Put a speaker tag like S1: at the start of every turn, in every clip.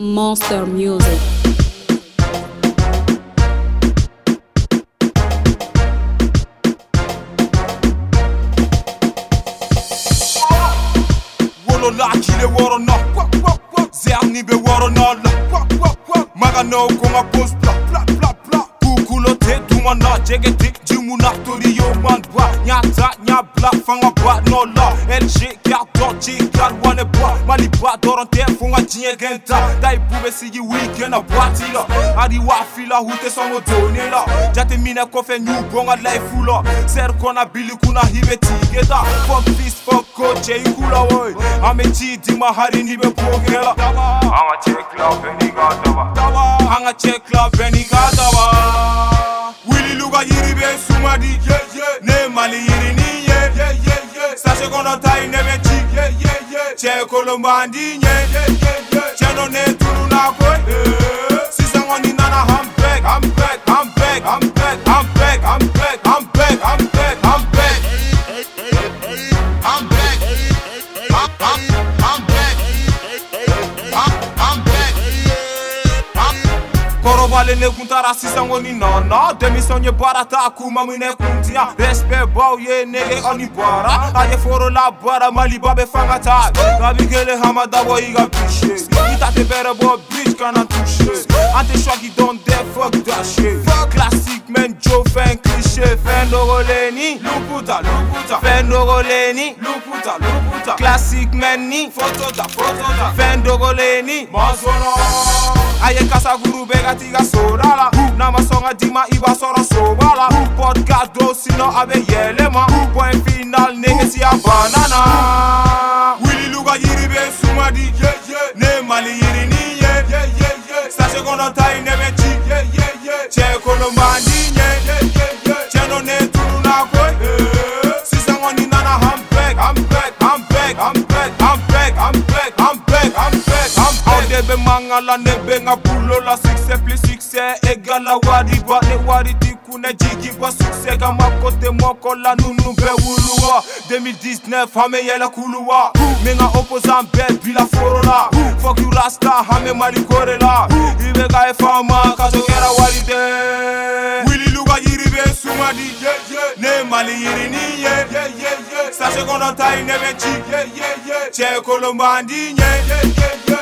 S1: Monster Music.
S2: Wololaki le worona, zerni be worona la. Magano konga post bla bla bla bla. Kukulo ba nya bla fanga ba no la. LG carton chi gar wane ba mali ba doron te funga jinye genta dai bube si yi weekend a bati la. Adi wa fila hute songo doni la. Jate mine kofe nyu bonga life la. Ser kona bili kuna hibe tigeta fuck this fuck coach ikula woy ame chi di mahari ni be pokela anga check la beni gadawa anga check la beni gadawa gonna tie in every cheek. Yeah, yeah, yeah. Check Columbine, Malene kuntara sisan oni nana Demisonye bara ta kuma mine kuntia Respect bau ye nege oni bara Aye foro la bara mali babe fanga ta. Gabi gele hamada bo iga biche Ita te bere bo bitch kana touche. Ante shwa ki don de fuck that shit. Classic men Joe fan cliché. Fan doroleni Luputa luputa Fan doroleni Luputa luputa Classic men ni Fotota fotota Fan doroleni Mazono ayekasa guru bekatiga sodala namasɔnga dima i b'a sɔrɔ soba la podcast do sinɔ a be yɛlɛma point final negesiya banana. Wililu ka yiri be suma di ne mali yirinin ye. Sase kɔnɔ ta i ne bɛ ci cɛ kolonbandi ye cɛ dɔ ne tununa koyi eh. sisan kɔni nana han bɛk han bɛk han bɛk han bɛk han bɛk han bɛk back Aw de bɛ manga la ne bɛ n ka bulo la succès plus succès égal la wari ba. Ne wari ti kunɛ jigi bɔ succès ka ma kote la nunu bɛ wuluwa. 2019 an bɛ kuluwa. Min ka opposant bɛɛ bila foro la fuck you rasta an bɛ mali kore la i bɛ ka ye fama ka so kɛra wari tɛ wililu ka yiri bɛ sumadi ne mali yirini ye sase kɔnɔ ta yi ne bɛ ci cɛ kolonbandi ɲɛ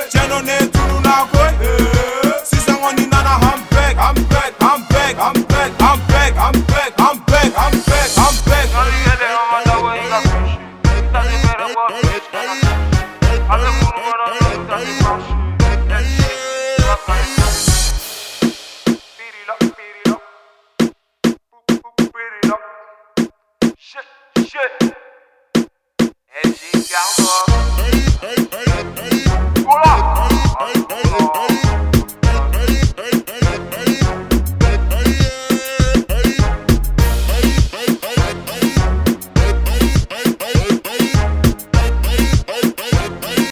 S3: shit, shit. As you got